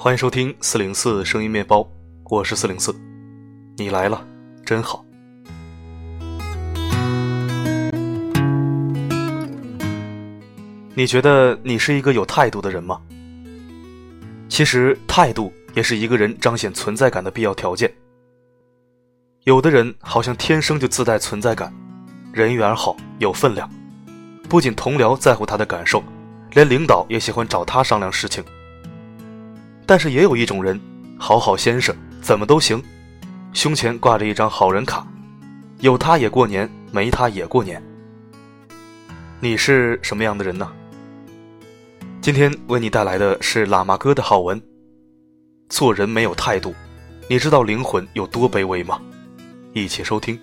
欢迎收听四零四声音面包，我是四零四，你来了，真好。你觉得你是一个有态度的人吗？其实态度也是一个人彰显存在感的必要条件。有的人好像天生就自带存在感，人缘好，有分量，不仅同僚在乎他的感受，连领导也喜欢找他商量事情。但是也有一种人，好好先生，怎么都行，胸前挂着一张好人卡，有他也过年，没他也过年。你是什么样的人呢？今天为你带来的是喇嘛哥的好文。做人没有态度，你知道灵魂有多卑微吗？一起收听。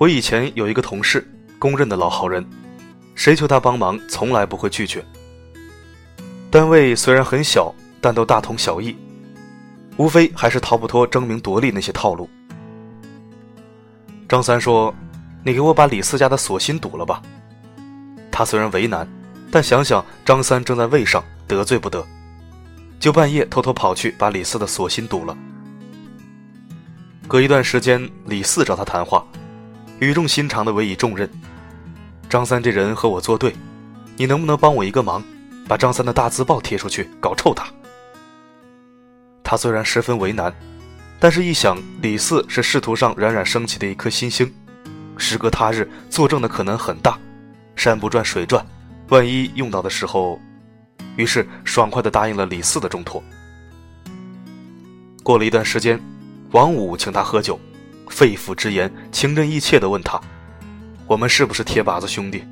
我以前有一个同事，公认的老好人，谁求他帮忙，从来不会拒绝。单位虽然很小，但都大同小异，无非还是逃不脱争名夺利那些套路。张三说：“你给我把李四家的锁芯堵了吧。”他虽然为难，但想想张三正在位上，得罪不得，就半夜偷偷跑去把李四的锁芯堵了。隔一段时间，李四找他谈话，语重心长的委以重任：“张三这人和我作对，你能不能帮我一个忙，把张三的大字报贴出去，搞臭他？”他虽然十分为难。但是，一想李四是仕途上冉冉升起的一颗新星，时隔他日作证的可能很大，山不转水转，万一用到的时候，于是爽快的答应了李四的重托。过了一段时间，王五请他喝酒，肺腑之言，情真意切的问他：“我们是不是铁把子兄弟？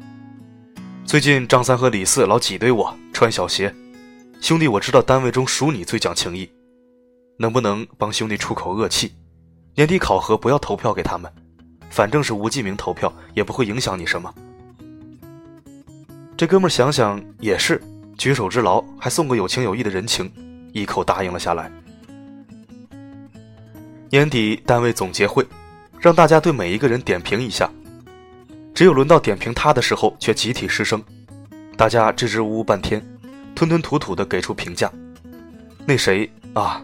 最近张三和李四老挤兑我，穿小鞋，兄弟，我知道单位中属你最讲情义。”能不能帮兄弟出口恶气？年底考核不要投票给他们，反正是无记名投票，也不会影响你什么。这哥们想想也是，举手之劳，还送个有情有义的人情，一口答应了下来。年底单位总结会，让大家对每一个人点评一下，只有轮到点评他的时候，却集体失声，大家支支吾吾半天，吞吞吐吐的给出评价。那谁啊？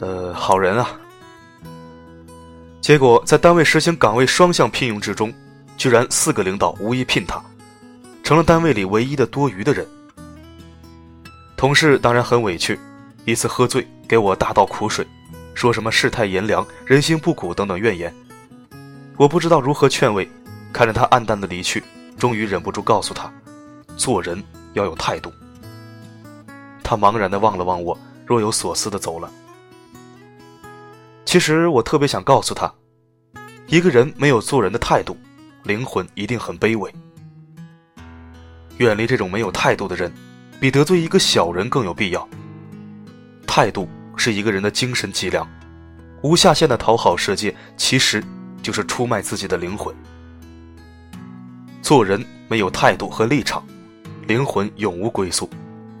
呃，好人啊！结果在单位实行岗位双向聘用制中，居然四个领导无一聘他，成了单位里唯一的多余的人。同事当然很委屈，一次喝醉给我大倒苦水，说什么世态炎凉、人心不古等等怨言。我不知道如何劝慰，看着他暗淡的离去，终于忍不住告诉他：做人要有态度。他茫然地望了望我，若有所思地走了。其实我特别想告诉他，一个人没有做人的态度，灵魂一定很卑微。远离这种没有态度的人，比得罪一个小人更有必要。态度是一个人的精神脊梁，无下限的讨好世界，其实就是出卖自己的灵魂。做人没有态度和立场，灵魂永无归宿，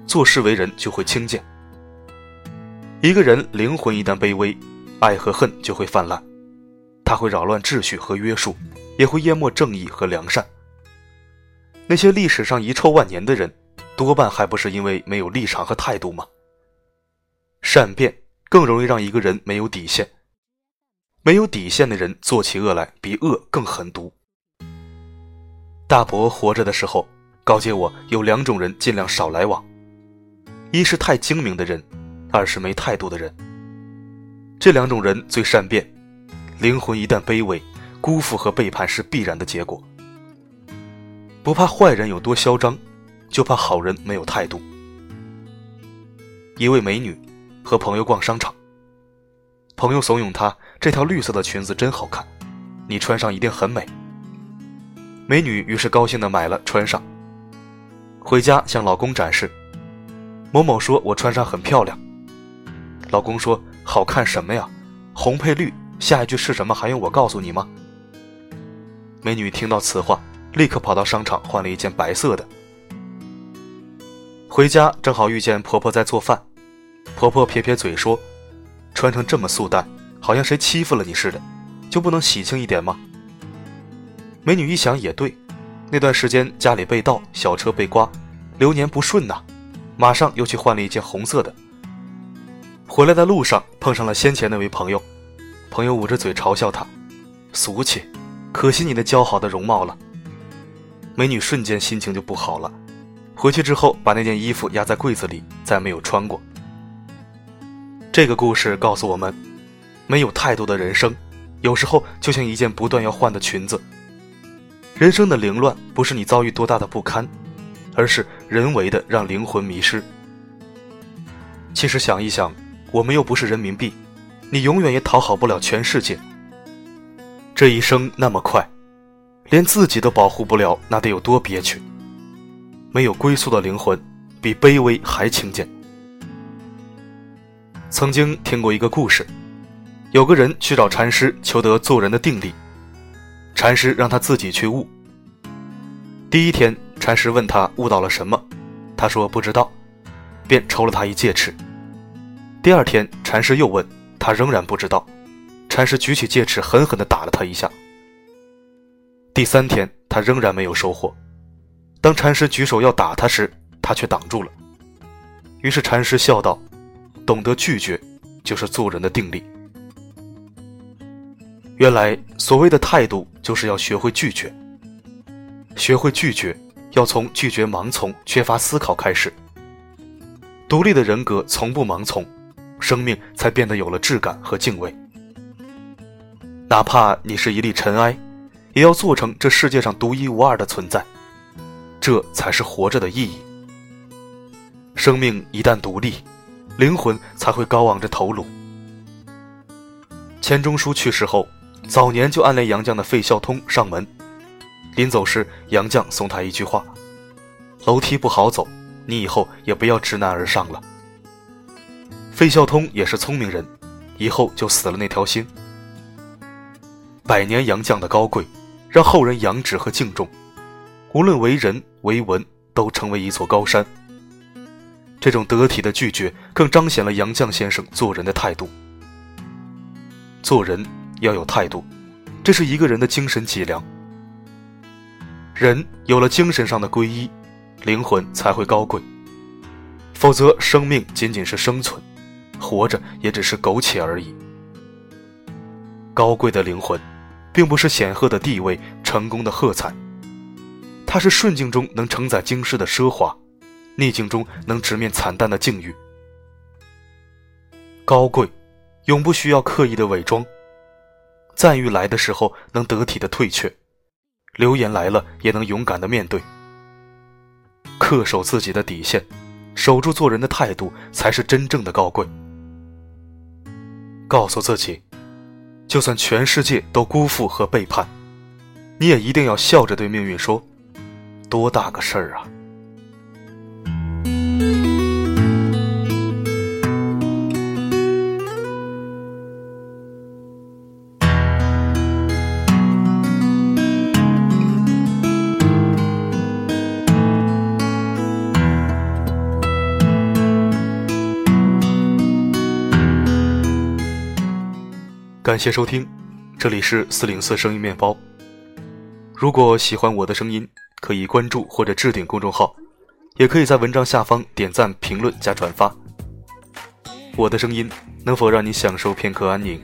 做事为人就会轻贱。一个人灵魂一旦卑微，爱和恨就会泛滥，它会扰乱秩序和约束，也会淹没正义和良善。那些历史上遗臭万年的人，多半还不是因为没有立场和态度吗？善变更容易让一个人没有底线，没有底线的人做起恶来比恶更狠毒。大伯活着的时候告诫我，有两种人尽量少来往：一是太精明的人，二是没态度的人。这两种人最善变，灵魂一旦卑微，辜负和背叛是必然的结果。不怕坏人有多嚣张，就怕好人没有态度。一位美女和朋友逛商场，朋友怂恿她：“这条绿色的裙子真好看，你穿上一定很美。”美女于是高兴的买了穿上，回家向老公展示。某某说：“我穿上很漂亮。”老公说。好看什么呀？红配绿，下一句是什么？还用我告诉你吗？美女听到此话，立刻跑到商场换了一件白色的。回家正好遇见婆婆在做饭，婆婆撇撇嘴说：“穿成这么素淡，好像谁欺负了你似的，就不能喜庆一点吗？”美女一想也对，那段时间家里被盗，小车被刮，流年不顺呐，马上又去换了一件红色的。回来的路上碰上了先前那位朋友，朋友捂着嘴嘲笑他：“俗气，可惜你那姣好的容貌了。”美女瞬间心情就不好了，回去之后把那件衣服压在柜子里，再没有穿过。这个故事告诉我们，没有太多的人生，有时候就像一件不断要换的裙子。人生的凌乱不是你遭遇多大的不堪，而是人为的让灵魂迷失。其实想一想。我们又不是人民币，你永远也讨好不了全世界。这一生那么快，连自己都保护不了，那得有多憋屈？没有归宿的灵魂，比卑微还轻贱。曾经听过一个故事，有个人去找禅师求得做人的定力，禅师让他自己去悟。第一天，禅师问他悟到了什么，他说不知道，便抽了他一戒尺。第二天，禅师又问他，仍然不知道。禅师举起戒尺，狠狠地打了他一下。第三天，他仍然没有收获。当禅师举手要打他时，他却挡住了。于是禅师笑道：“懂得拒绝，就是做人的定力。原来，所谓的态度，就是要学会拒绝。学会拒绝，要从拒绝盲从、缺乏思考开始。独立的人格从不盲从。”生命才变得有了质感和敬畏。哪怕你是一粒尘埃，也要做成这世界上独一无二的存在，这才是活着的意义。生命一旦独立，灵魂才会高昂着头颅。钱钟书去世后，早年就暗恋杨绛的费孝通上门，临走时，杨绛送他一句话：“楼梯不好走，你以后也不要知难而上了。”费孝通也是聪明人，以后就死了那条心。百年杨绛的高贵，让后人仰止和敬重，无论为人为文，都成为一座高山。这种得体的拒绝，更彰显了杨绛先生做人的态度。做人要有态度，这是一个人的精神脊梁。人有了精神上的皈依，灵魂才会高贵，否则生命仅仅是生存。活着也只是苟且而已。高贵的灵魂，并不是显赫的地位、成功的喝彩，它是顺境中能承载经世的奢华，逆境中能直面惨淡的境遇。高贵，永不需要刻意的伪装。赞誉来的时候能得体的退却，流言来了也能勇敢的面对。恪守自己的底线，守住做人的态度，才是真正的高贵。告诉自己，就算全世界都辜负和背叛，你也一定要笑着对命运说：“多大个事儿啊！”感谢收听，这里是四零四声音面包。如果喜欢我的声音，可以关注或者置顶公众号，也可以在文章下方点赞、评论加转发。我的声音能否让你享受片刻安宁？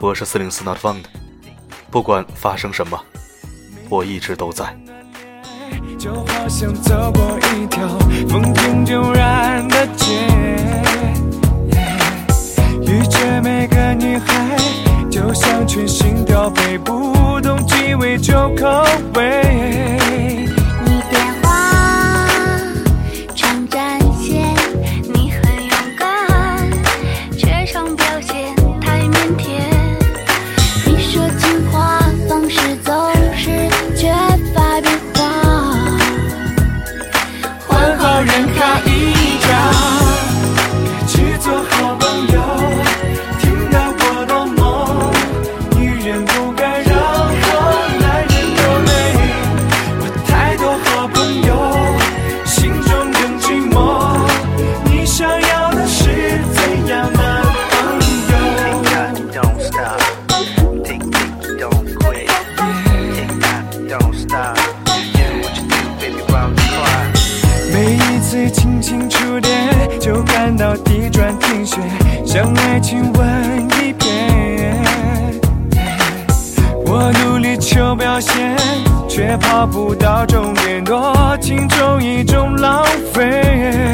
我是四零四 Not Found，不管发生什么，我一直都在。就好像走过一条风平迥然的街。每个女孩就像全新调配，不懂鸡尾酒口味。你的话常展现，你很勇敢，却常表现太腼腆。你说情话方式总是缺乏变化，换好人卡一。一种浪费。